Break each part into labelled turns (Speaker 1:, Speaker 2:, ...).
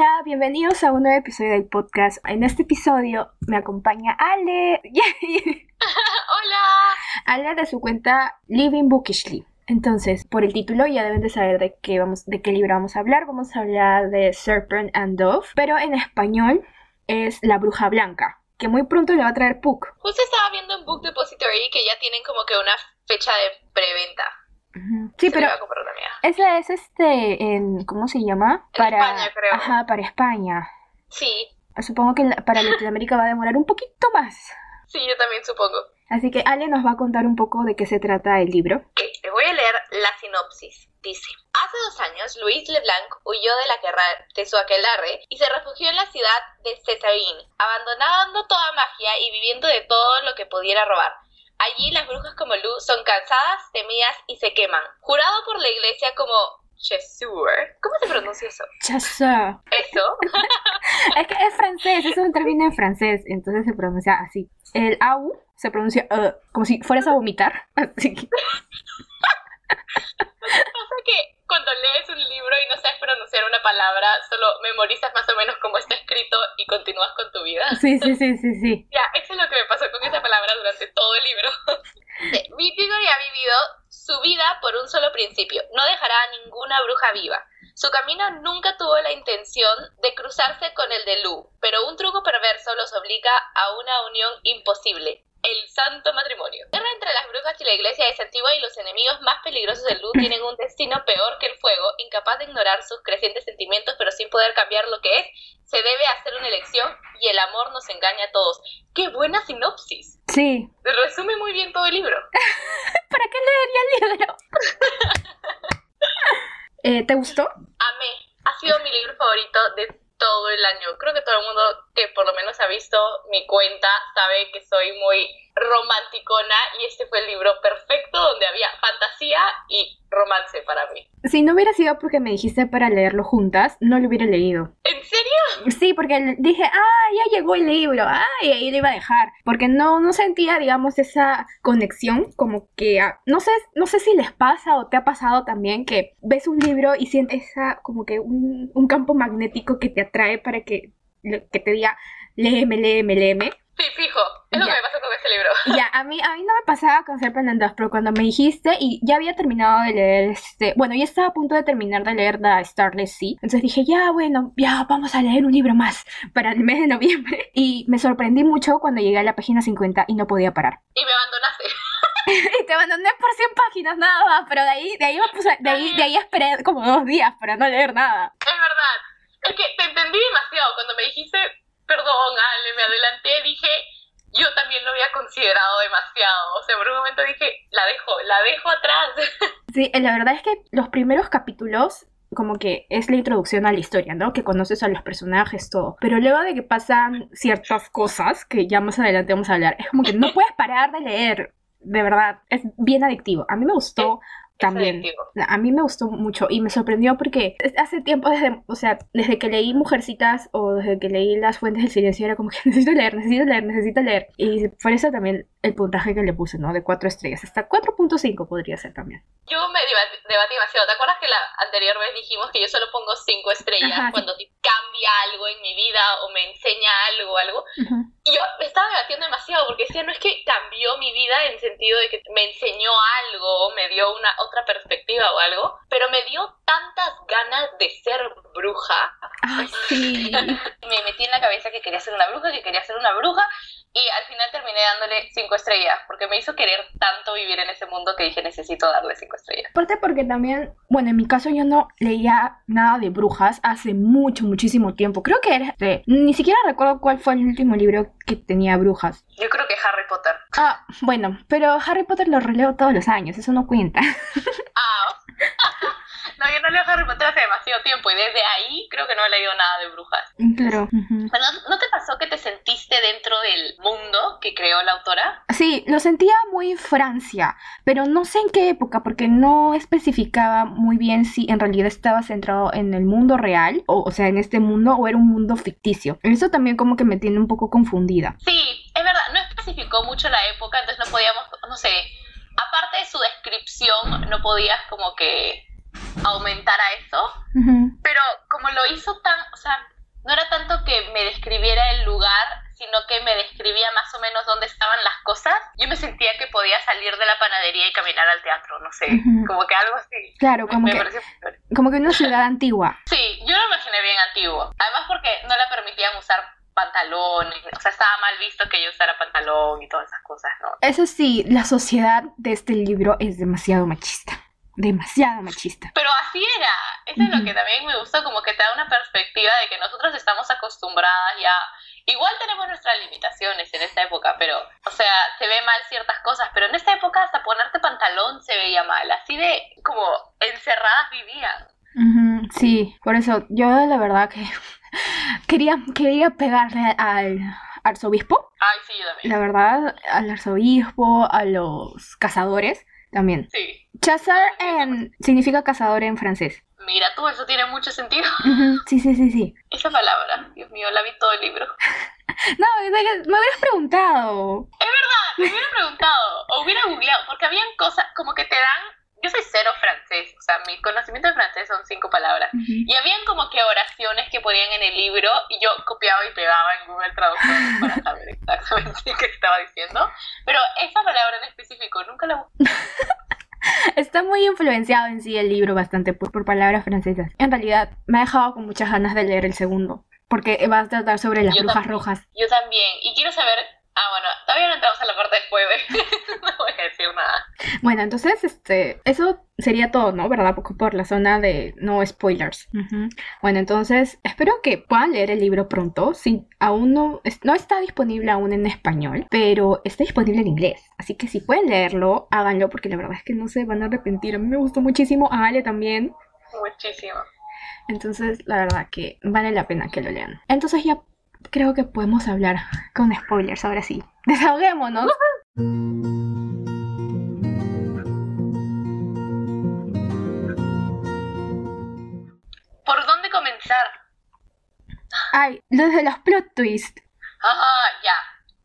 Speaker 1: Hola, bienvenidos a un nuevo episodio del podcast. En este episodio me acompaña Ale.
Speaker 2: Hola.
Speaker 1: Ale de su cuenta Living Bookishly. Entonces, por el título ya deben de saber de qué vamos, de qué libro vamos a hablar. Vamos a hablar de Serpent and Dove, pero en español es La Bruja Blanca, que muy pronto le va a traer Puck.
Speaker 2: Justo estaba viendo en Book Depository que ya tienen como que una fecha de preventa.
Speaker 1: Sí,
Speaker 2: Se
Speaker 1: pero esa es este en ¿cómo se llama?
Speaker 2: En España, creo.
Speaker 1: Ajá, para España.
Speaker 2: Sí,
Speaker 1: Supongo que para Latinoamérica va a demorar un poquito más.
Speaker 2: sí, yo también supongo.
Speaker 1: Así que Ale nos va a contar un poco de qué se trata el libro.
Speaker 2: Ok, les voy a leer la sinopsis. Dice, hace dos años Luis Leblanc huyó de la guerra de su aquelarre y se refugió en la ciudad de Césarine, abandonando toda magia y viviendo de todo lo que pudiera robar. Allí las brujas como Lu son cansadas, temidas y se queman. Jurado por la iglesia como Chesur. ¿Cómo se pronuncia eso?
Speaker 1: Chasseur.
Speaker 2: Eso.
Speaker 1: Es que es francés, es un término en francés, entonces se pronuncia así. El au se pronuncia uh, como si fueras a vomitar. Así que,
Speaker 2: Pasa que cuando lees un libro y no sabes pronunciar una palabra, solo memorizas más o menos cómo está escrito y continúas con tu vida.
Speaker 1: sí, sí, sí, sí, sí.
Speaker 2: Ya, eso es lo que me pasó con esa palabra durante todo el libro. Vitigori ha vivido su vida por un solo principio. No dejará a ninguna bruja viva. Su camino nunca tuvo la intención de cruzarse con el de Lu, pero un truco perverso los obliga a una unión imposible. El santo matrimonio. La guerra entre las brujas y la iglesia es antigua y los enemigos más peligrosos de Lu tienen un destino peor que el fuego, incapaz de ignorar sus crecientes sentimientos, pero sin poder cambiar lo que es. Se debe hacer una elección y el amor nos engaña a todos. ¡Qué buena sinopsis!
Speaker 1: Sí.
Speaker 2: Resume muy bien todo el libro.
Speaker 1: ¿Para qué leería el libro? Eh, ¿Te gustó?
Speaker 2: Amé. Ha sido mi libro favorito de todo el año. Creo que todo el mundo que por lo menos ha visto mi cuenta sabe que soy muy romanticona y este fue el libro perfecto donde había fantasía y romance para mí.
Speaker 1: Si no hubiera sido porque me dijiste para leerlo juntas, no lo hubiera leído.
Speaker 2: ¿En serio?
Speaker 1: Sí, porque dije, ah, ya llegó el libro, ah, y ahí lo iba a dejar. Porque no, no sentía, digamos, esa conexión, como que, ah, no sé, no sé si les pasa o te ha pasado también que ves un libro y sientes esa, como que un, un campo magnético que te atrae para que, que te diga, léeme, léeme, léeme.
Speaker 2: Sí, fijo. Es lo
Speaker 1: Ya.
Speaker 2: que me pasó con este libro.
Speaker 1: Ya, a mí, a mí no me pasaba con Serpent pero cuando me dijiste y ya había terminado de leer este, bueno, ya estaba a punto de terminar de leer The Starless Sea, entonces dije, ya, bueno, ya vamos a leer un libro más para el mes de noviembre. Y me sorprendí mucho cuando llegué a la página 50 y no podía parar.
Speaker 2: Y me abandonaste.
Speaker 1: Y te abandoné por 100 páginas nada más, pero de ahí, de ahí, me puse- de ahí, de ahí esperé como dos días para no leer nada.
Speaker 2: Es verdad. Es que te entendí demasiado. Cuando me dijiste, perdón, Ale, me adelanté, dije, yo también lo había considerado demasiado. O sea, por un momento dije, la dejo, la dejo atrás.
Speaker 1: Sí, eh, la verdad es que los primeros capítulos como que es la introducción a la historia, ¿no? Que conoces a los personajes, todo. Pero luego de que pasan ciertas cosas, que ya más adelante vamos a hablar, es como que no puedes parar de leer. De verdad, es bien adictivo. A mí me gustó también. A mí me gustó mucho y me sorprendió porque hace tiempo, desde, o sea, desde que leí Mujercitas o desde que leí Las Fuentes del Silencio, era como que necesito leer, necesito leer, necesito leer. Y por eso también el puntaje que le puse, ¿no? De 4 estrellas. Hasta 4.5 podría ser también.
Speaker 2: Yo me deba- debatí demasiado. ¿Te acuerdas que la anterior vez dijimos que yo solo pongo cinco estrellas
Speaker 1: Ajá, sí.
Speaker 2: cuando te cambia algo en mi vida o me enseña algo o algo?
Speaker 1: Ujú.
Speaker 2: Y yo me estaba debatiendo demasiado porque decía, no es que cambió mi vida en sentido de que me enseñó algo, me dio una otra perspectiva o algo, pero me dio tantas ganas de ser bruja.
Speaker 1: Ay, sí.
Speaker 2: Me metí en la cabeza que quería ser una bruja, que quería ser una bruja y al final terminé dándole cinco estrellas porque me hizo querer tanto vivir en ese mundo que dije necesito darle cinco estrellas.
Speaker 1: Aparte porque también, bueno, en mi caso yo no leía nada de brujas hace mucho, muchísimo tiempo. Creo que era, ni siquiera recuerdo cuál fue el último libro que tenía brujas.
Speaker 2: Yo creo que Harry Potter.
Speaker 1: Ah, bueno, pero Harry Potter lo releo todos los años, eso no cuenta.
Speaker 2: Ah. no, yo no leo Harry Potter hace demasiado tiempo y desde ahí creo que no he leído nada de brujas.
Speaker 1: Claro.
Speaker 2: Pero ¿no, no te pasó que te sentiste dentro del mundo que creó la autora?
Speaker 1: Sí, lo sentía muy Francia, pero no sé en qué época, porque no especificaba muy bien si en realidad estaba centrado en el mundo real, o, o sea, en este mundo, o era un mundo ficticio. Eso también como que me tiene un poco confundida.
Speaker 2: Sí, es verdad, no especificó mucho la época, entonces no podíamos, no sé, aparte de su descripción, no podías como que aumentara eso, pero como lo hizo tan, o sea, no era tanto que me describiera el lugar, sino que me describía más o menos dónde estaban las cosas, yo me sentía que podía salir de la panadería y caminar al teatro, no sé,
Speaker 1: Ujú.
Speaker 2: como que algo así.
Speaker 1: Claro,
Speaker 2: Me-
Speaker 1: como
Speaker 2: me
Speaker 1: que,
Speaker 2: chévere.
Speaker 1: como que una ciudad antigua.
Speaker 2: Sí, yo lo imaginé bien antiguo. Además porque no le permitían usar pantalones, o sea, estaba mal visto que yo usara pantalón y todas esas cosas, ¿no?
Speaker 1: Eso sí, la sociedad de este libro es demasiado machista. Demasiado machista.
Speaker 2: Pero así era, eso es lo que también me gusta, como que te da una perspectiva de que nosotros estamos acostumbradas ya, igual tenemos nuestras limitaciones en esta época, pero, o sea, se ve mal ciertas cosas, pero en esta época hasta ponerte pantalón se veía mal, así de como encerradas vivían.
Speaker 1: Sí, por eso yo la verdad que quería, quería pegarle al arzobispo.
Speaker 2: Ay, sí, yo también.
Speaker 1: La verdad, al arzobispo, a los cazadores también.
Speaker 2: Sí.
Speaker 1: Chazar en, significa cazador en francés.
Speaker 2: Mira tú, eso tiene mucho sentido.
Speaker 1: Sí, sí, sí, sí.
Speaker 2: Esa palabra, Dios mío, la vi todo el libro.
Speaker 1: No, es me hubieras preguntado.
Speaker 2: Me hubiera preguntado o hubiera googleado, porque habían cosas como que te dan. Yo soy cero francés, o sea, mi conocimiento de francés son cinco palabras.
Speaker 1: Ujú.
Speaker 2: Y habían como que oraciones que ponían en el libro y yo copiaba y pegaba en Google Traductor para saber exactamente qué estaba diciendo. Pero esa palabra en específico nunca la busqué.
Speaker 1: Está muy influenciado en sí el libro bastante por, por palabras francesas. En realidad, me ha dejado con muchas ganas de leer el segundo. Porque va a tratar sobre las
Speaker 2: Yo
Speaker 1: brujas
Speaker 2: también.
Speaker 1: rojas.
Speaker 2: Yo también. Y quiero saber. Ah, bueno, todavía no entramos a la parte después de. no voy a decir nada.
Speaker 1: Bueno, entonces, este, eso sería todo, ¿no? ¿Verdad? Por, por la zona de no spoilers. Bueno, entonces, espero que puedan leer el libro pronto. Si aún no, es- no está disponible aún en español, pero está disponible en inglés. Así que si pueden leerlo, háganlo, porque la verdad es que no se van a arrepentir. A mí me gustó muchísimo, a Ale también.
Speaker 2: Muchísimo.
Speaker 1: Entonces, la verdad que vale la pena que lo lean. Entonces ya creo que podemos hablar con spoilers, ahora sí. Desahoguémonos.
Speaker 2: ¿Por dónde comenzar?
Speaker 1: Ay, desde los plot twists.
Speaker 2: Ah, ya.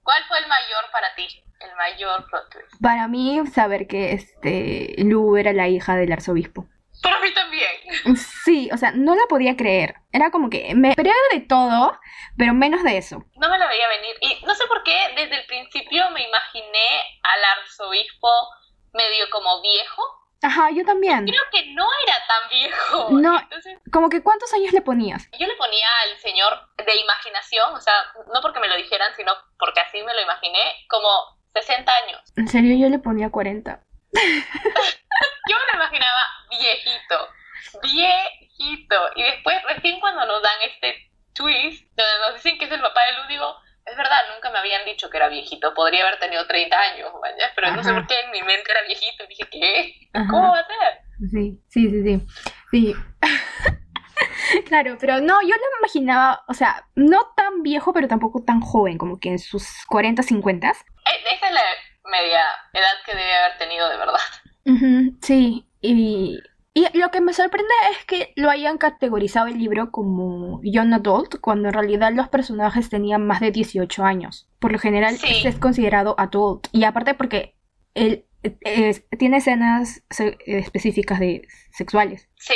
Speaker 2: ¿Cuál fue el mayor para ti? El mayor plot twist.
Speaker 1: Para mí, saber que este Lu era la hija del arzobispo.
Speaker 2: Para mí también.
Speaker 1: Sí, o sea, no la podía creer. Era como que me esperé de todo, pero menos de eso.
Speaker 2: No me la veía venir. Y no sé por qué, desde el principio me imaginé al arzobispo medio como viejo.
Speaker 1: Ajá, yo también.
Speaker 2: Creo que no era tan viejo.
Speaker 1: No.
Speaker 2: Entonces,
Speaker 1: Como que ¿cuántos años le ponías?
Speaker 2: yo le ponía al señor de imaginación, o sea, no porque me lo dijeran, sino porque así me lo imaginé, como 60 años.
Speaker 1: En serio, yo le ponía 40.
Speaker 2: Yo me lo imaginaba viejito, viejito. Y después, recién cuando nos dan este twist, donde nos dicen que es el papá de Luz, digo, es verdad, nunca me habían dicho que era viejito. Podría haber tenido 30 años, ¿vale? pero no sé por qué en mi mente era viejito. Y dije, ¿qué?
Speaker 1: Ajá.
Speaker 2: ¿Cómo va a ser?
Speaker 1: Sí, sí, sí, sí. Sí. claro, pero no, yo lo imaginaba, o sea, no tan viejo, pero tampoco tan joven, como que en sus 40, 50.
Speaker 2: Eh, Esa es la media edad que debe haber tenido de verdad.
Speaker 1: Sí, y, y lo que me sorprende es que lo hayan categorizado el libro como young adult, cuando en realidad los personajes tenían más de 18 años. Por lo general,
Speaker 2: Sí.
Speaker 1: este es considerado adult. Y aparte porque él es- tiene escenas específicas de sexuales.
Speaker 2: Sí,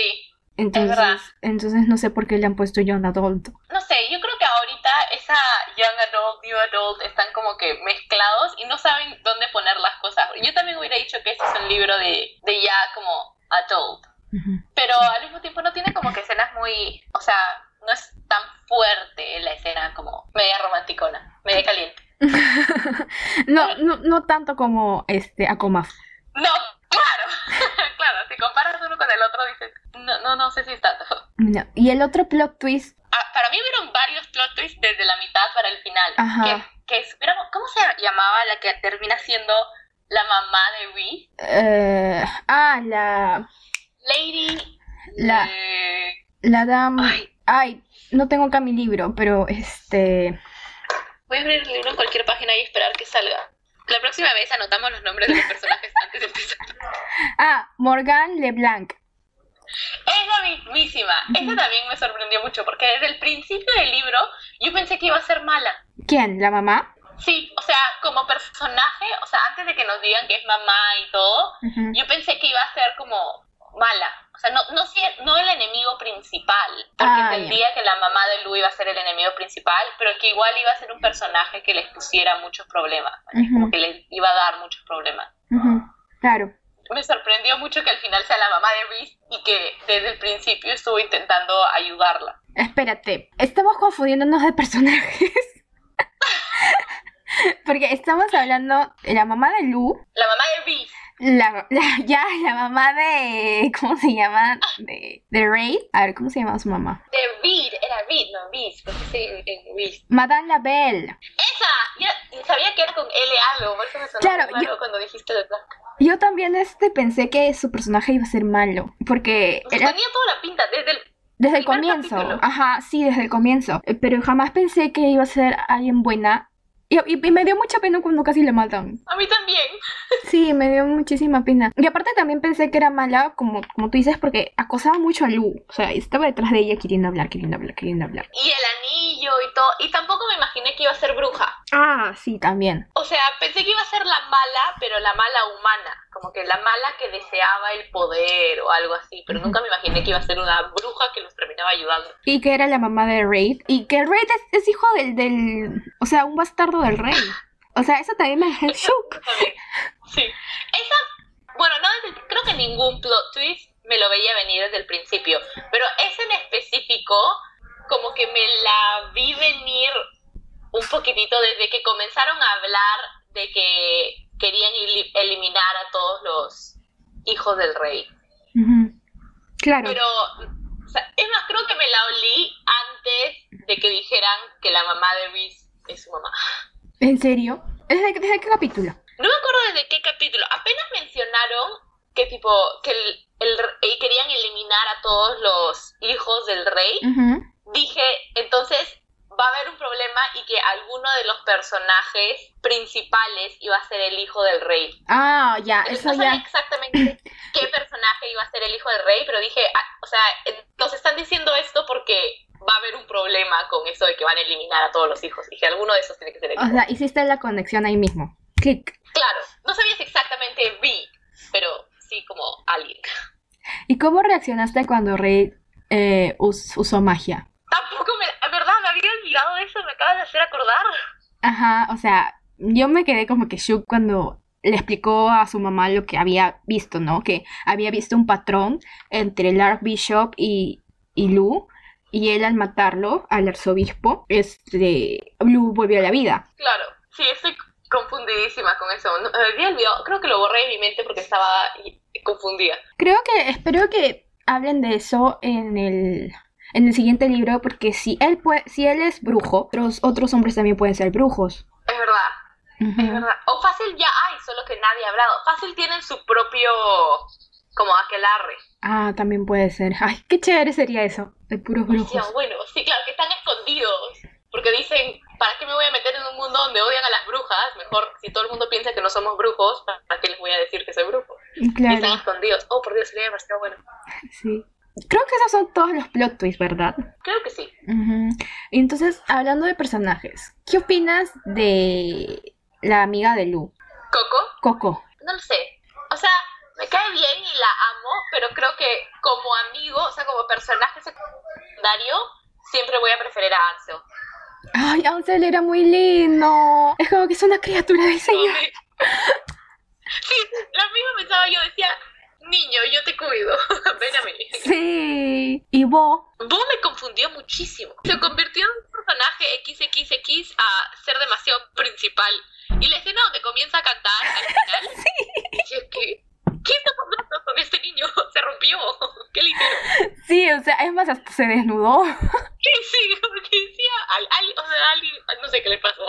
Speaker 1: Entonces,
Speaker 2: verdad.
Speaker 1: entonces no sé por qué le han puesto young adult.
Speaker 2: no sé, yo creo que ahorita esa young adult, new adult están como que mezclados y no saben dónde poner las cosas. Yo también hubiera dicho que este es un libro de, de ya como adult, pero al mismo tiempo no tiene como que escenas muy, o sea, no es tan fuerte la escena como media romanticona, media caliente.
Speaker 1: no, no, no tanto como este Akomaf.
Speaker 2: No, claro, claro, si comparas uno con el otro dices, no, no, no sé si es tanto.
Speaker 1: No, Y el otro plot twist,
Speaker 2: Ah, para mí hubieron varios plot twists desde la mitad para el final.
Speaker 1: Ajá.
Speaker 2: Que, que ¿Cómo se llamaba la que termina siendo la mamá de Reese?
Speaker 1: eh, ah, la,
Speaker 2: Lady.
Speaker 1: la,
Speaker 2: eh,
Speaker 1: la dama,
Speaker 2: Ay.
Speaker 1: ay, no tengo acá mi libro, pero este,
Speaker 2: voy a abrir el libro en cualquier página y esperar que salga. La próxima vez anotamos los nombres de los personajes antes de empezar.
Speaker 1: ah, Morgan LeBlanc.
Speaker 2: Es la mismísima. Esa también me sorprendió mucho porque desde el principio del libro yo pensé que iba a ser mala.
Speaker 1: ¿Quién? ¿La mamá?
Speaker 2: Sí, o sea, como personaje, o sea, antes de que nos digan que es mamá y todo, yo pensé que iba a ser como mala. O sea, sea, no, no, no el enemigo principal, porque ah, entendía que la mamá de Lu iba a ser el enemigo principal, pero que igual iba a ser un personaje que les pusiera muchos problemas, como que les iba a dar muchos problemas.
Speaker 1: Claro.
Speaker 2: Me sorprendió mucho que al final sea la mamá de Reese y que desde el principio estuvo intentando ayudarla.
Speaker 1: Espérate, estamos confundiéndonos de personajes. Porque estamos hablando de la mamá de Lu.
Speaker 2: La mamá de Reese.
Speaker 1: La, ya, la mamá de. ¿Cómo se llama? De, de Ray. A ver, ¿cómo se llama su mamá?
Speaker 2: De Reed, era Reed, no Reed, porque sí, Reed.
Speaker 1: Madame Labelle.
Speaker 2: Esa, yo sabía que era con L algo, por eso me sonó claro, yo, cuando dijiste de Black.
Speaker 1: Yo también este pensé que su personaje iba a ser malo, porque.
Speaker 2: Era... Tenía toda la pinta desde el.
Speaker 1: Desde el comienzo, ajá, sí, desde el comienzo. Pero jamás pensé que iba a ser alguien buena y, me dio mucha pena cuando casi le matan.
Speaker 2: A mí también.
Speaker 1: Sí, me dio muchísima pena. Y aparte también pensé que era mala, como, como tú dices, porque acosaba mucho a Lu. O sea, estaba detrás de ella queriendo hablar, queriendo hablar, queriendo hablar.
Speaker 2: Y el anillo y todo. Y tampoco me imaginé que iba a ser bruja.
Speaker 1: Ah, sí, también.
Speaker 2: O sea, pensé que iba a ser la mala, pero la mala humana. Como que la mala que deseaba el poder o algo así. Pero nunca me imaginé que iba a ser una bruja que los terminaba ayudando.
Speaker 1: Y que era la mamá de Raid. Y que Raid es, es hijo del, del... O sea, un bastardo del rey. O sea, eso también me dejó shock.
Speaker 2: Sí. Esa, bueno, no creo que ningún plot twist me lo veía venir desde el principio, pero ese en específico como que me la vi venir un poquitito desde que comenzaron a hablar de que querían eliminar a todos los hijos del rey.
Speaker 1: Claro.
Speaker 2: Pero, es más, creo que me la olí antes de que dijeran que la mamá de Reese es su mamá.
Speaker 1: ¿En serio? ¿Desde, qué capítulo?
Speaker 2: No me acuerdo desde qué capítulo. Apenas mencionaron que tipo, que el, el, querían eliminar a todos los hijos del rey. Dije, entonces va a haber un problema y que alguno de los personajes principales iba a ser el hijo del rey.
Speaker 1: Ah, ya, eso
Speaker 2: no
Speaker 1: ya.
Speaker 2: exactamente qué personaje iba a ser el hijo del rey, pero dije, ah, o sea, nos están diciendo esto porque va a haber un problema con eso de que van a eliminar a todos los hijos y que alguno de esos tiene que ser el hijo.
Speaker 1: O sea, hiciste la conexión ahí mismo. Clic.
Speaker 2: Claro, no sabías exactamente vi, pero sí como alguien.
Speaker 1: ¿Y cómo reaccionaste cuando Rey eh, usó magia?
Speaker 2: Tampoco me... verdad, me había olvidado de eso, me acabas de hacer acordar.
Speaker 1: Ajá, o sea, yo me quedé como que shook cuando le explicó a su mamá lo que había visto, ¿no? Que había visto un patrón entre el Archbishop y, y Lu y él al matarlo, al arzobispo, este, Blue volvió a la vida.
Speaker 2: Claro, sí, estoy confundidísima con eso. creo que lo borré de mi mente porque estaba confundida.
Speaker 1: Creo que, espero que hablen de eso en el, en el siguiente libro, porque si él, puede, si él es brujo, otros, otros hombres también pueden ser brujos.
Speaker 2: Es verdad. Es verdad. O fácil ya hay, solo que nadie ha hablado. Fácil tienen su propio como aquelarre.
Speaker 1: Ah, también puede ser. Ay, qué chévere sería eso, de puros brujos.
Speaker 2: bueno, sí, claro, que están escondidos. Porque dicen, ¿para qué me voy a meter en un mundo donde odian a las brujas? Mejor, si todo el mundo piensa que no somos brujos, ¿para qué les voy a decir que soy brujo? Claro. Y están escondidos. Oh, por Dios, sería demasiado bueno.
Speaker 1: Sí. Creo que esos son todos los plot twists, ¿verdad?
Speaker 2: Creo que sí.
Speaker 1: Y entonces, hablando de personajes, ¿qué opinas de la amiga de Lu?
Speaker 2: ¿Coco?
Speaker 1: Coco.
Speaker 2: No lo sé. O sea, me cae bien y la amo, pero creo que como amigo, o sea, como personaje secundario, siempre voy a preferir a Ansel.
Speaker 1: Ay, Ansel era muy lindo. Es como que es una criatura del Señor.
Speaker 2: Sí, lo mismo pensaba yo, decía, niño, yo te cuido, ven a mí.
Speaker 1: Sí, y vos.
Speaker 2: Vos me confundió muchísimo. Se convirtió en un personaje XXX a ser demasiado principal. Y la escena donde comienza a cantar al final, sí. que ¿qué está pasando con este niño? Se rompió. Qué ligero.
Speaker 1: Sí, o sea, es más, hasta se desnudó.
Speaker 2: Sí, sí, porque decía, al, o sea, alguien, no sé qué le pasó,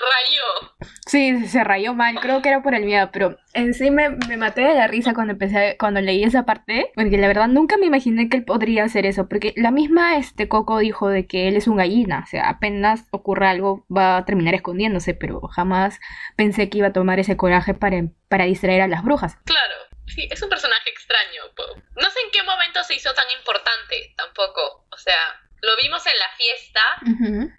Speaker 2: rayó.
Speaker 1: Sí, se rayó mal, creo que era por el miedo, pero en sí me, me maté de la risa cuando empecé, cuando leí esa parte, porque la verdad nunca me imaginé que él podría hacer eso, porque la misma este Coco dijo de que él es un gallina, o sea, apenas ocurra algo va a terminar escondiéndose, pero jamás pensé que iba a tomar ese coraje para, para distraer a las brujas.
Speaker 2: Claro. Sí, es un personaje extraño. No sé en qué momento se hizo tan importante tampoco. O sea, lo vimos en la fiesta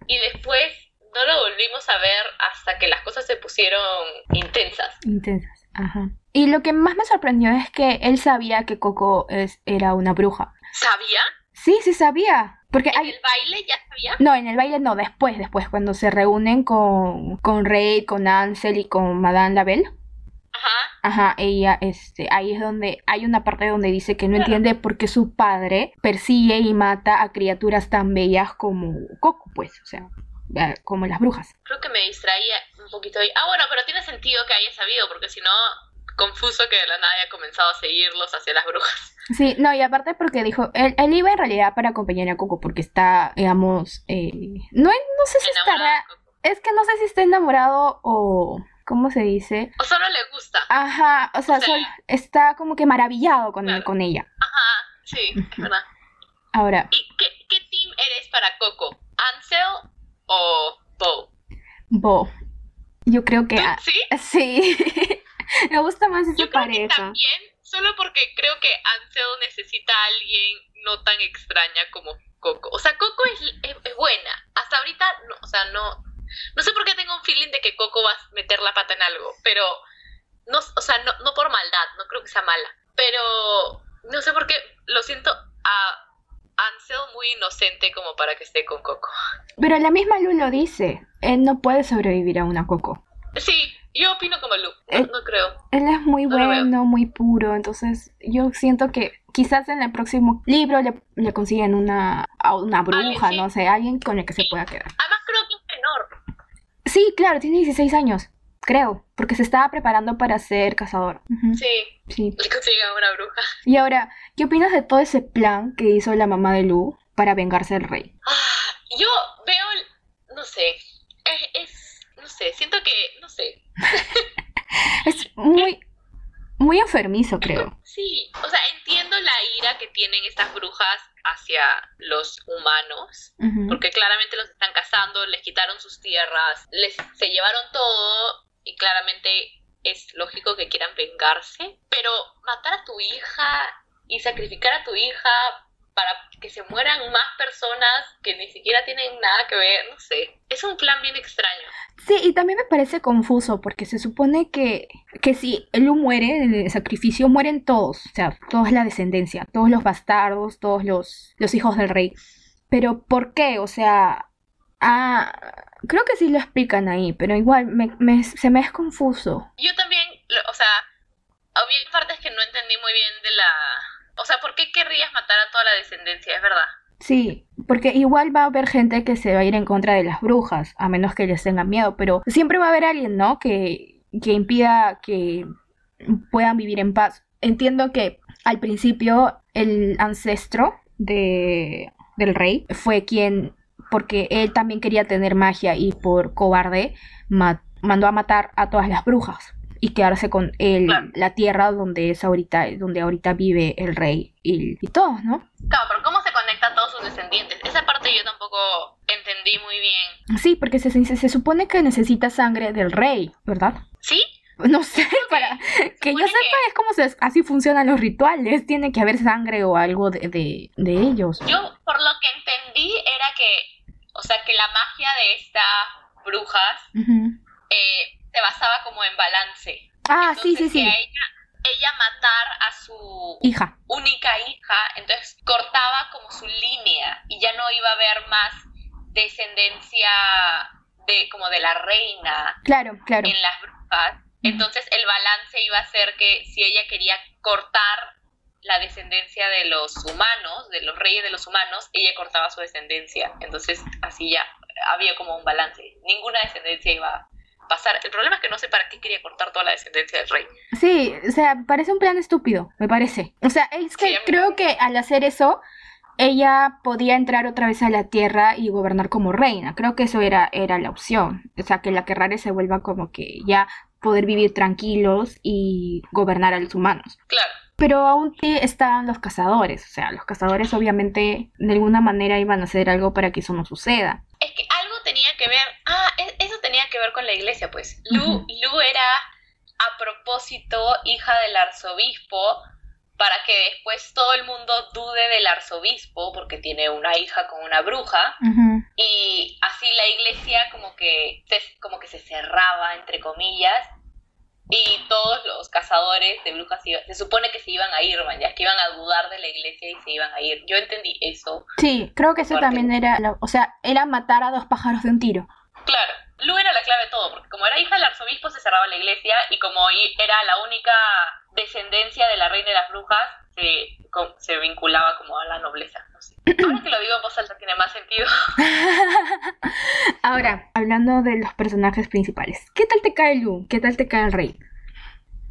Speaker 2: y después no lo volvimos a ver hasta que las cosas se pusieron intensas.
Speaker 1: Intensas, ajá. Y lo que más me sorprendió es que él sabía que Coco es, era una bruja.
Speaker 2: ¿Sabía?
Speaker 1: Sí, sí sabía. Porque
Speaker 2: ¿En
Speaker 1: hay...
Speaker 2: el baile ya sabía?
Speaker 1: No, en el baile no, después, después, cuando se reúnen con, con Rey, con Ansel y con Madame Labelle.
Speaker 2: Ajá.
Speaker 1: Ella, este, ahí es donde hay una parte donde dice que no entiende por qué su padre persigue y mata a criaturas tan bellas como Coco, pues, o sea, eh, como las brujas.
Speaker 2: Creo que me distraía un poquito ahí. Ah, bueno, pero tiene sentido que haya sabido, porque si no, confuso que de la nada haya comenzado a seguirlos hacia las brujas.
Speaker 1: Sí, no, y aparte porque dijo, él, él iba en realidad para acompañar a Coco porque está, digamos, eh, no, no sé si
Speaker 2: Enamorada
Speaker 1: estará, es que no sé si está enamorado o, ¿cómo se dice?
Speaker 2: O solo le gusta.
Speaker 1: Ajá, o sea,
Speaker 2: O sea,
Speaker 1: sol- está como que maravillado con,
Speaker 2: Claro.
Speaker 1: con ella.
Speaker 2: Ajá, sí, es verdad.
Speaker 1: Ahora,
Speaker 2: ¿Y qué, qué team eres para Coco? ¿Ansel o Bo?
Speaker 1: Bo, yo creo que...
Speaker 2: ¿Tú? ¿Sí?
Speaker 1: sí, me gusta más esa
Speaker 2: Yo creo que
Speaker 1: pareja.
Speaker 2: también, solo porque creo que Ansel necesita a alguien no tan extraña como Coco. O sea, Coco es, es- es buena. Hasta ahorita, no, o sea, no... No sé por qué tengo un feeling de que Coco va a meter la pata en algo, pero... No, o sea, no, no por maldad, no creo que sea mala. Pero no sé por qué lo siento a Ansel muy inocente como para que esté con Coco.
Speaker 1: Pero la misma Lu lo dice, él no puede sobrevivir a una Coco.
Speaker 2: Sí, yo opino como Lu, no,
Speaker 1: Eh,
Speaker 2: no creo.
Speaker 1: Él es muy
Speaker 2: No
Speaker 1: bueno, muy puro, entonces yo siento que quizás en el próximo libro le, le consiguen una, a una bruja,
Speaker 2: sí.
Speaker 1: no sé, alguien con el que se pueda quedar.
Speaker 2: Además creo que menor.
Speaker 1: Sí, claro, tiene 16 años, creo, porque se estaba preparando para ser cazador.
Speaker 2: Sí,
Speaker 1: sí.
Speaker 2: le consiguen una bruja.
Speaker 1: Y ahora, ¿qué opinas de todo ese plan que hizo la mamá de Lu para vengarse del rey?
Speaker 2: Ah, yo veo, no sé, es, es- no sé, siento que, no sé,
Speaker 1: Es muy, muy enfermizo, creo.
Speaker 2: sí, o sea, entiendo la ira que tienen estas brujas hacia los humanos, porque claramente los están cazando, les quitaron sus tierras, les se llevaron todo y claramente es lógico que quieran vengarse, pero matar a tu hija y sacrificar a tu hija para que se mueran más personas que ni siquiera tienen nada que ver, no sé, es un plan bien extraño.
Speaker 1: Sí, y también me parece confuso porque se supone que, que si Lu muere en el sacrificio, mueren todos, o sea, toda la descendencia, todos los bastardos, todos los, los hijos del rey. Pero ¿por qué? O sea, ah, creo que sí lo explican ahí, pero igual me, me- se me es confuso.
Speaker 2: Yo también, o sea, había partes que no entendí muy bien de la... O sea, ¿por qué querrías matar a toda la descendencia? Es verdad.
Speaker 1: Sí, porque igual va a haber gente que se va a ir en contra de las brujas, a menos que les tengan miedo, pero siempre va a haber alguien, ¿no? Que, que impida que puedan vivir en paz. Entiendo que al principio el ancestro de, del rey fue quien, porque él también quería tener magia y por cobarde ma- mandó a matar a todas las brujas y quedarse con el,
Speaker 2: Claro.
Speaker 1: la tierra donde es ahorita, donde ahorita vive el rey y, y todos, ¿no?
Speaker 2: Claro, pero ¿cómo se conecta a todos sus descendientes? Esa parte yo tampoco entendí muy bien.
Speaker 1: Sí, porque se, se, se supone que necesita sangre del rey, ¿verdad?
Speaker 2: ¿Sí?
Speaker 1: No sé, para que yo sepa es como se, así funcionan los rituales, tiene que haber sangre o algo de, de, de ellos.
Speaker 2: Yo, por lo que entendí, era que, o sea, que la magia de estas brujas eh, se basaba como en balance.
Speaker 1: Ah, sí, sí,
Speaker 2: Entonces,
Speaker 1: sí.
Speaker 2: que a ella, ella matar a su
Speaker 1: Hija.
Speaker 2: única hija, entonces cortaba como su línea y ya no iba a haber más descendencia de como de la reina
Speaker 1: Claro, claro.
Speaker 2: en las brujas. Entonces el balance iba a ser que si ella quería cortar la descendencia de los humanos, de los reyes de los humanos, ella cortaba su descendencia. Entonces así ya había como un balance. Ninguna descendencia iba a pasar. El problema es que no sé para qué quería cortar toda la descendencia del rey.
Speaker 1: Sí, o sea, parece un plan estúpido, me parece. O sea, es que
Speaker 2: Sí,
Speaker 1: creo que al hacer eso, ella podía entrar otra vez a la tierra y gobernar como reina. Creo que eso era, era la opción. O sea, que la Kerrare se vuelva como que ya poder vivir tranquilos y gobernar a los humanos.
Speaker 2: Claro.
Speaker 1: Pero aún sí estaban los cazadores. O sea, los cazadores obviamente de alguna manera iban a hacer algo para que eso no suceda.
Speaker 2: Es que tenía que ver, ah, e- eso tenía que ver con la iglesia, pues. Lu. Lu era a propósito hija del arzobispo para que después todo el mundo dude del arzobispo porque tiene una hija con una bruja y así la iglesia como que se, como que se cerraba entre comillas y todos los cazadores de brujas se supone que se iban a ir, man, ya que iban a dudar de la iglesia y se iban a ir. Yo entendí eso.
Speaker 1: Sí, creo que eso también era, o sea, era matar a dos pájaros de un tiro.
Speaker 2: Claro, Lu era la clave de todo, porque como era hija del arzobispo se cerraba la iglesia y como era la única descendencia de la reina de las brujas, se, se vinculaba como a la nobleza. No sé. Ahora que lo digo en voz alta tiene más sentido.
Speaker 1: Ahora, hablando de los personajes principales, ¿qué tal te cae Lu? ¿Qué tal te cae el rey?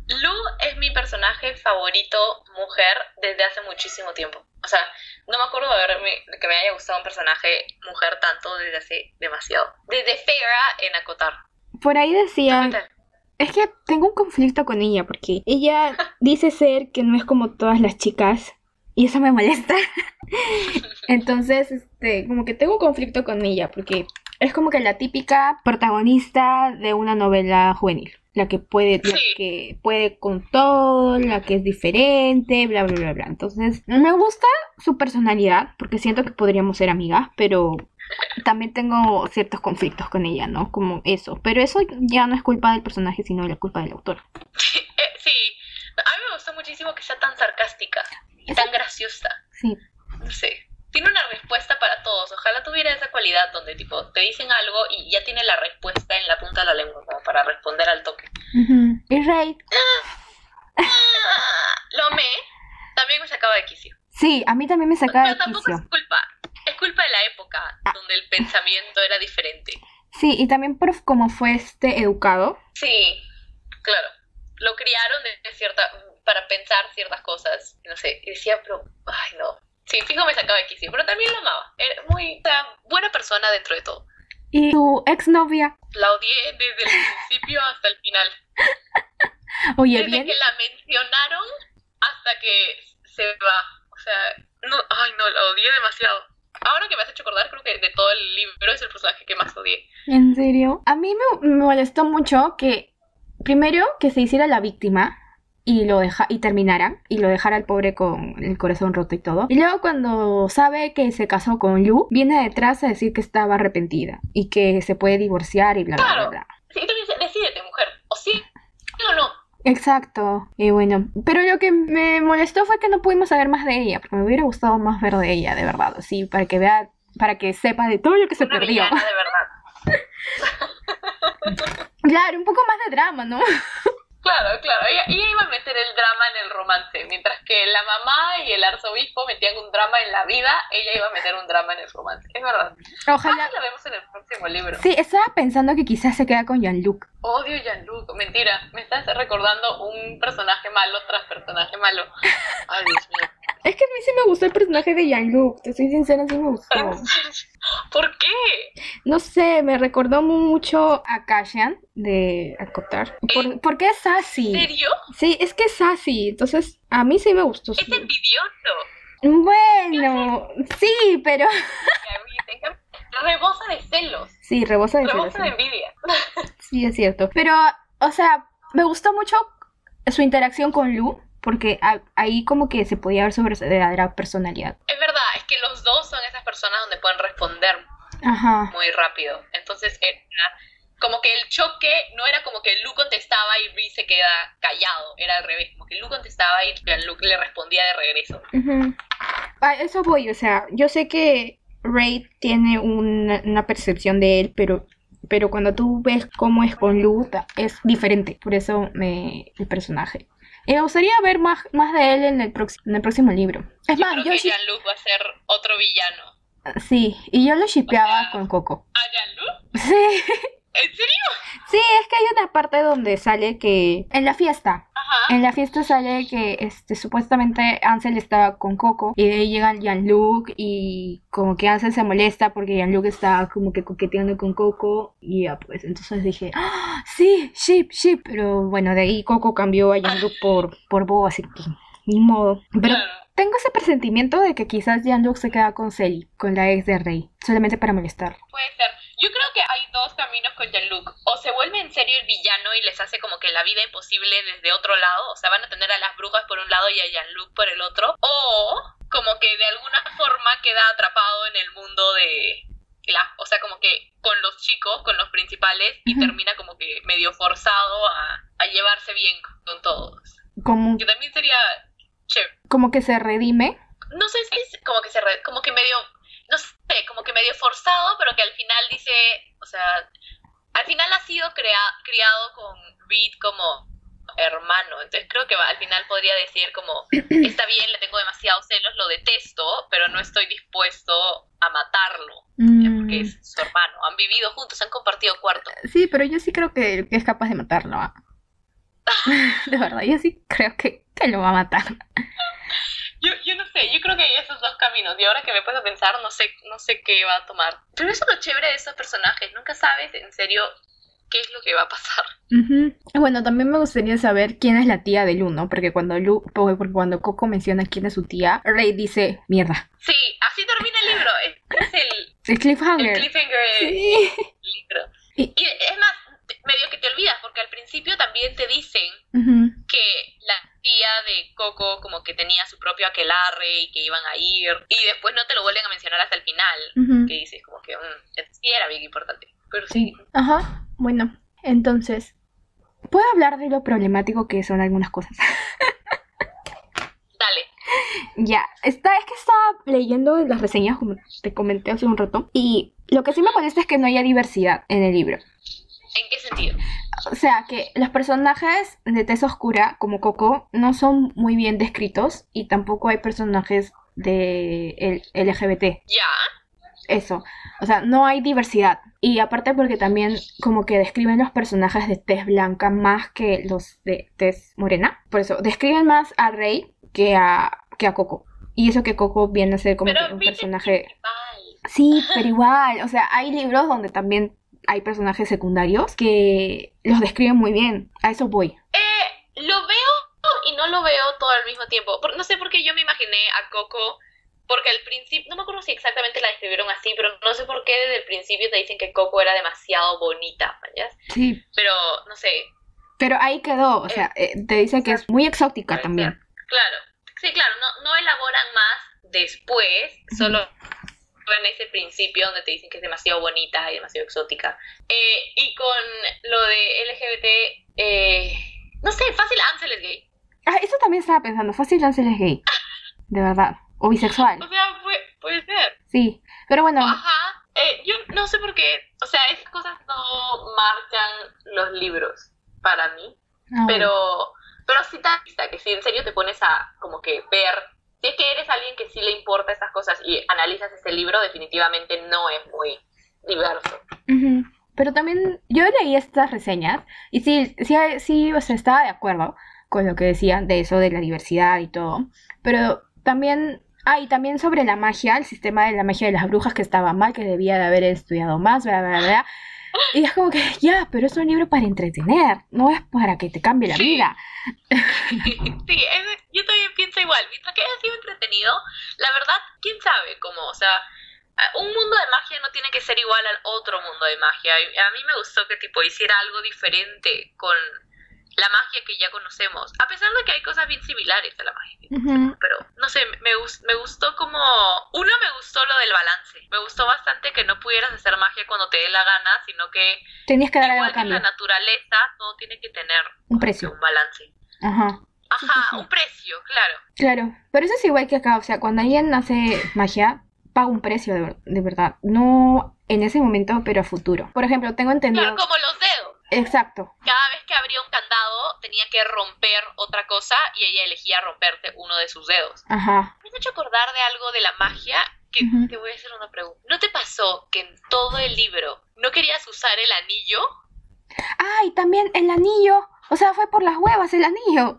Speaker 2: Lu es mi personaje favorito mujer desde hace muchísimo tiempo. O sea, no me acuerdo de, que me haya gustado un personaje mujer tanto desde hace demasiado. Desde Feyre en Acotar.
Speaker 1: Por ahí decían... Es que tengo un conflicto con ella porque ella dice ser que no es como todas las chicas y eso me molesta. Entonces, este, como que tengo un conflicto con ella porque es como que la típica protagonista de una novela juvenil. La que puede, la que puede con todo, la que es diferente, bla, bla, bla, bla. Entonces, me gusta su personalidad, porque siento que podríamos ser amigas, pero también tengo ciertos conflictos con ella, ¿no? Como eso. Pero eso ya no es culpa del personaje, sino la culpa del autor.
Speaker 2: Eh, sí, a mí me gusta muchísimo que sea tan sarcástica y tan graciosa.
Speaker 1: Sí.
Speaker 2: No sé. Tiene una respuesta para todos. Ojalá tuviera esa cualidad donde, tipo, te dicen algo y ya tiene la respuesta en la punta de la lengua para responder al toque.
Speaker 1: Y Rey.
Speaker 2: Lo me también me sacaba de quicio.
Speaker 1: Sí, a mí también me sacaba de quicio.
Speaker 2: Pero tampoco es culpa es culpa de la época ah. donde el pensamiento era diferente.
Speaker 1: Sí, y también por cómo fue este educado.
Speaker 2: Sí, claro. Lo criaron de, cierta para pensar ciertas cosas, no sé, y decía, pero, ay no. Sí, fijo me sacaba de quicio, pero también lo amaba. Era muy, buena persona dentro de todo.
Speaker 1: ¿Y tu exnovia?
Speaker 2: La odié desde el principio hasta el final.
Speaker 1: Oye,
Speaker 2: desde
Speaker 1: bien.
Speaker 2: que la mencionaron hasta que se va. O sea, no, ay no, la odié demasiado. Ahora que me has hecho acordar, creo que de todo el libro es el personaje que más odié.
Speaker 1: ¿En serio? A mí me, molestó mucho que, primero, que se hiciera la víctima y lo deja y terminara y lo dejara al pobre con el corazón roto y todo. Y luego cuando sabe que se casó con Lu, viene detrás a decir que estaba arrepentida y que se puede divorciar y bla bla bla. bla.
Speaker 2: Tú dices, decídete, mujer, o sí o no.
Speaker 1: Exacto, y bueno, pero lo que me molestó fue que no pudimos saber más de ella, porque me hubiera gustado más ver de ella, de verdad, sí, para que vea, para que sepa de todo lo que se perdió.
Speaker 2: de verdad.
Speaker 1: claro, un poco más de drama, ¿no?
Speaker 2: Claro, claro. Ella, iba a meter el drama en el romance. Mientras que la mamá y el arzobispo metían un drama en la vida, ella iba a meter un drama en el romance. Es verdad.
Speaker 1: Ojalá.
Speaker 2: la vemos en el próximo libro.
Speaker 1: Sí, estaba pensando que quizás se queda con Jean-Luc.
Speaker 2: Odio Jean-Luc. Mentira. Me estás recordando un personaje malo tras personaje malo. Ay, Dios mío.
Speaker 1: Es que a mí sí me gustó el personaje de Jean-Luc. Te soy sincera, sí me gustó.
Speaker 2: ¿Por qué?
Speaker 1: No sé, me recordó mucho a Kashian de Acotar. ¿Por, porque es sassy.
Speaker 2: ¿En serio?
Speaker 1: Sí, es que es sassy. Entonces, a mí sí me gustó.
Speaker 2: Es envidioso.
Speaker 1: Bueno, sí, pero...
Speaker 2: Rebosa de celos.
Speaker 1: Sí, rebosa de
Speaker 2: celos. Rebosa de envidia.
Speaker 1: Sí, es cierto. Pero, o sea, me gustó mucho su interacción con Lu porque ahí como que se podía ver su verdadera personalidad.
Speaker 2: Es verdad, es que los dos son esas personas donde pueden responder muy rápido. Entonces era como que el choque no era como que Lu contestaba y Rhys se queda callado, era al revés, como que Lu contestaba y Luke le respondía de regreso.
Speaker 1: A eso voy, o sea, yo sé que Ray tiene una, percepción de él, pero pero cuando tú ves cómo es con Lu, es diferente. Por eso me, el personaje. Y me gustaría ver más, más de él en el, en el próximo libro.
Speaker 2: Es más, yo Jean-Luc va a ser otro villano.
Speaker 1: Sí, y yo lo shipeaba con Coco.
Speaker 2: ¿A Jean-Luc?
Speaker 1: Sí.
Speaker 2: ¿En serio?
Speaker 1: Sí, es que hay una parte donde sale que en la fiesta.
Speaker 2: Ajá.
Speaker 1: En la fiesta sale que este supuestamente Ansel estaba con Coco y de ahí llega Jean-Luc y como que Ansel se molesta porque Jean-Luc está como que coqueteando con Coco y ya pues entonces dije, ¡Ah, sí, ship, ship, pero bueno, de ahí Coco cambió a Jean-Luc por por Bo, así que ni modo. Pero tengo ese presentimiento de que quizás Jean-Luc se queda con Selly, con la ex de Rey, solamente para molestar.
Speaker 2: Puede ser. Yo creo que hay dos caminos con Jean-Luc. O se vuelve en serio el villano y les hace como que la vida imposible desde otro lado. O sea, van a tener a las brujas por un lado y a Jean-Luc por el otro. O como que de alguna forma queda atrapado en el mundo de, la, o sea, como que con los chicos, con los principales, y termina como que medio forzado a, a llevarse bien con todos.
Speaker 1: Como,
Speaker 2: Que también sería chévere.
Speaker 1: como que se redime.
Speaker 2: No sé si es como que se re- como que medio, no sé, como que medio forzado, pero que al final dice, o sea, al final ha sido crea- criado con Reed como hermano, entonces creo que al final podría decir como, está bien, le tengo demasiados celos, lo detesto, pero no estoy dispuesto a matarlo, ya, porque
Speaker 1: Mm,
Speaker 2: es su hermano, han vivido juntos, han compartido cuarto.
Speaker 1: Sí, pero yo sí creo que, es capaz de matarlo. ah. De verdad, yo sí creo que, que lo va a matar.
Speaker 2: Yo, yo no sé, yo creo que hay esos dos caminos y ahora que me puedo pensar no sé, no sé qué va a tomar. Pero eso es lo chévere de estos personajes, nunca sabes en serio qué es lo que va a pasar.
Speaker 1: Bueno, también me gustaría saber quién es la tía de Lu, ¿no? Porque cuando Lu, porque cuando Coco menciona quién es su tía, Rey dice, mierda.
Speaker 2: Sí, así termina el libro, es, es el,
Speaker 1: Es cliffhanger.
Speaker 2: el cliffhanger del
Speaker 1: Sí.
Speaker 2: libro.
Speaker 1: Y-
Speaker 2: Y es más, medio que te olvidas porque al principio también te dicen que la tía de Coco como que tenía su propio aquelarre y que iban a ir y después no te lo vuelven a mencionar hasta el final. Que dices como que mm, sí era bien importante. Pero sí,
Speaker 1: Ajá, bueno, entonces, ¿puedo hablar de lo problemático que son algunas cosas?
Speaker 2: dale.
Speaker 1: ya, está, es que estaba leyendo las reseñas, como te comenté hace un rato, y lo que sí me molesta es que no haya diversidad en el libro.
Speaker 2: ¿En qué sentido?
Speaker 1: O sea, que los personajes de tez oscura, como Coco, no son muy bien descritos y tampoco hay personajes de el LGBT.
Speaker 2: Ya.
Speaker 1: Eso. O sea, no hay diversidad. Y aparte porque también como que describen los personajes de tez blanca más que los de tez morena. Por eso, describen más a Rey que a, que a Coco. Y eso que Coco viene a ser como que un personaje... Sí, pero igual. O sea, hay libros donde también hay personajes secundarios que los describen muy bien. A eso voy.
Speaker 2: Eh, lo veo y no lo veo todo al mismo tiempo. No sé por qué yo me imaginé a Coco, porque al principio, no me acuerdo si exactamente la describieron así, pero no sé por qué desde el principio te dicen que Coco era demasiado bonita.
Speaker 1: Sí.
Speaker 2: Pero, no sé,
Speaker 1: Pero ahí quedó. O sea, eh, te dice que es muy exótica también.
Speaker 2: claro. Sí, claro, no, no elaboran más después, solo en ese principio donde te dicen que es demasiado bonita y demasiado exótica. Eh, y con lo de LGBT, eh, no sé, fácil Ansel es gay.
Speaker 1: Ah, eso también estaba pensando. Fácil Ansel es gay. De verdad. O bisexual.
Speaker 2: O sea, puede, puede ser.
Speaker 1: Sí. Pero bueno.
Speaker 2: Ajá. Eh, yo no sé por qué, o sea, esas cosas no marcan los libros para mí,
Speaker 1: ah,
Speaker 2: pero, pero sí está que si en serio te pones a como que ver, si es que eres alguien que sí le importa esas cosas y analizas ese libro, definitivamente no es muy diverso.
Speaker 1: Ujú. Pero también yo leí estas reseñas y sí, sí, sí, o sea, estaba de acuerdo con lo que decían de eso de la diversidad y todo. Pero también, ah, y también sobre la magia, el sistema de la magia de las brujas que estaba mal, que debía de haber estudiado más, bla, bla, bla. Y es como que, ya, pero es un libro para entretener, no es para que te cambie la
Speaker 2: Sí.
Speaker 1: vida.
Speaker 2: sí, es- yo también pienso igual, mientras que haya sido entretenido, la verdad, quién sabe cómo, o sea, un mundo de magia no tiene que ser igual al otro mundo de magia. A mí me gustó que tipo hiciera algo diferente con la magia que ya conocemos, a pesar de que hay cosas bien similares a la magia. que Pero no sé, me, me gustó como... Uno, me gustó lo del balance. Me gustó bastante que no pudieras hacer magia cuando te dé la gana, sino que
Speaker 1: Tenías que dar algo a
Speaker 2: la naturaleza, todo tiene que tener
Speaker 1: un precio.
Speaker 2: un balance.
Speaker 1: Ajá.
Speaker 2: Ajá,
Speaker 1: sí, sí.
Speaker 2: un precio, claro.
Speaker 1: Claro, pero eso es igual que acá, o sea, cuando alguien hace magia, paga un precio de, ver- de verdad, no en ese momento, pero a futuro. Por ejemplo, tengo entendido...
Speaker 2: Claro, como los dedos.
Speaker 1: Exacto.
Speaker 2: Cada vez que abría un candado tenía que romper otra cosa y ella elegía romperte uno de sus dedos.
Speaker 1: Ajá.
Speaker 2: Me has hecho acordar de algo de la magia que te voy a hacer una pregunta. ¿No te pasó que en todo el libro no querías usar el anillo?
Speaker 1: Ah, y también el anillo. O sea, fue por las huevas el anillo.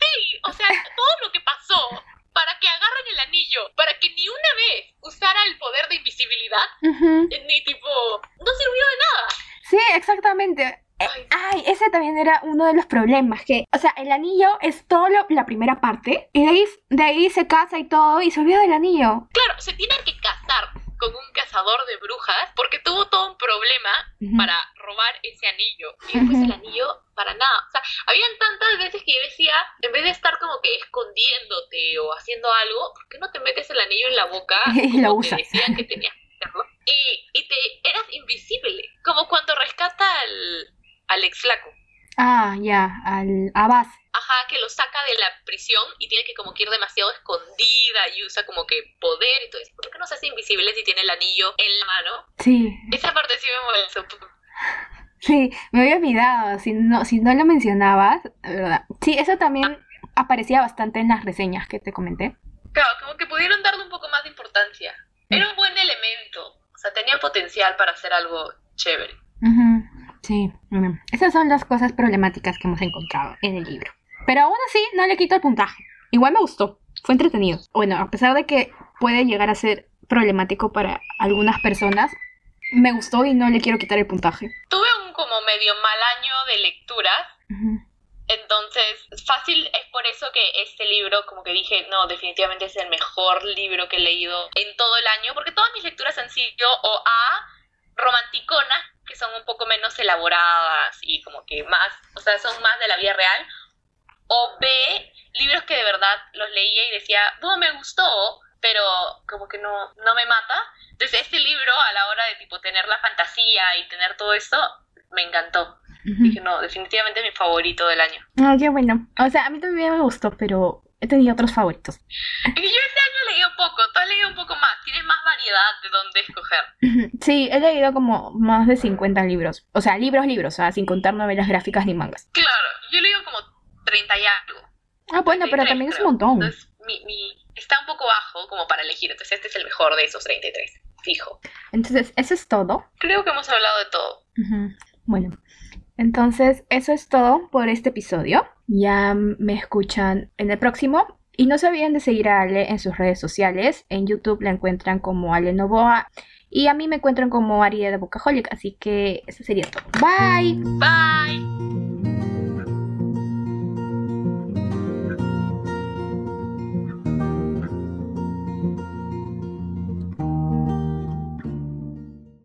Speaker 2: Sí, o sea, todo lo que pasó para que agarren el anillo, para que ni una vez usara el poder de invisibilidad, eh, ni tipo, no sirvió de nada.
Speaker 1: Sí, exactamente.
Speaker 2: Ay,
Speaker 1: ese también era uno de los problemas, que, o sea, el anillo es todo lo- la primera parte, y de ahí, de ahí se casa y todo, y se olvida del anillo.
Speaker 2: Claro, se tiene que casar con un cazador de brujas porque tuvo todo un problema para robar ese anillo. Y después
Speaker 1: Ujú.
Speaker 2: el anillo para nada. O sea, habían tantas veces que yo decía, en vez de estar como que escondiéndote o haciendo algo, ¿por qué no te metes el anillo en la boca
Speaker 1: Y lo
Speaker 2: como te
Speaker 1: usas.
Speaker 2: decían que tenías que hacerlo? y, y te eras invisible. Como cuando rescata al, al ex flaco.
Speaker 1: Ah, ya, al Abbas.
Speaker 2: Ajá, que lo saca de la prisión y tiene que como que ir demasiado escondida y usa como que poder y todo eso. ¿Por qué no se hace invisible si tiene el anillo en la mano?
Speaker 1: Sí,
Speaker 2: Esa parte sí me molestó.
Speaker 1: sí, me había olvidado. Si no, si no lo mencionabas, verdad. Sí, eso también aparecía bastante en las reseñas que te comenté.
Speaker 2: Claro, como que pudieron darle un poco más de importancia. Era un buen elemento. O sea, tenía potencial para hacer algo chévere.
Speaker 1: Ujú, Sí, bueno, esas son las cosas problemáticas que hemos encontrado en el libro. Pero aún así, no le quito el puntaje. Igual me gustó, fue entretenido. Bueno, a pesar de que puede llegar a ser problemático para algunas personas, me gustó y no le quiero quitar el puntaje.
Speaker 2: Tuve un como medio mal año de lectura. Entonces, fácil es por eso que este libro, como que dije, no, definitivamente es el mejor libro que he leído en todo el año, porque todas mis lecturas han sido o A, romanticonas, que son un poco menos elaboradas y como que más, o sea, son más de la vida real, o B, libros que de verdad los leía y decía, no, me gustó, pero como que no, no me mata. Entonces, este libro, a la hora de tipo tener la fantasía y tener todo esto, me encantó.
Speaker 1: ujú.
Speaker 2: Dije, no, definitivamente es mi favorito del año.
Speaker 1: Ah, qué bueno. O sea, a mí también me gustó, pero he tenido otros favoritos.
Speaker 2: Es que yo este año he leído poco, tú has leído un poco más, tienes más variedad de dónde escoger.
Speaker 1: Sí, he leído como más de 50 libros. O sea, libros, libros, o sea, sin contar novelas gráficas ni mangas.
Speaker 2: Claro, yo he leído como 30 y algo.
Speaker 1: Ah, bueno, pero
Speaker 2: 33,
Speaker 1: también es un montón.
Speaker 2: Entonces, mi, mi- está un poco bajo como para elegir, entonces este es el mejor de esos 33, fijo.
Speaker 1: Entonces, eso es todo.
Speaker 2: Creo que hemos hablado de todo.
Speaker 1: Bueno, entonces eso es todo por este episodio. Ya me escuchan en el próximo. Y no se olviden de seguir a Ale en sus redes sociales. En YouTube la encuentran como Ale Novoa. Y a mí me encuentran como Aria de Bocaholic. Así que eso sería todo. Bye.
Speaker 2: Bye.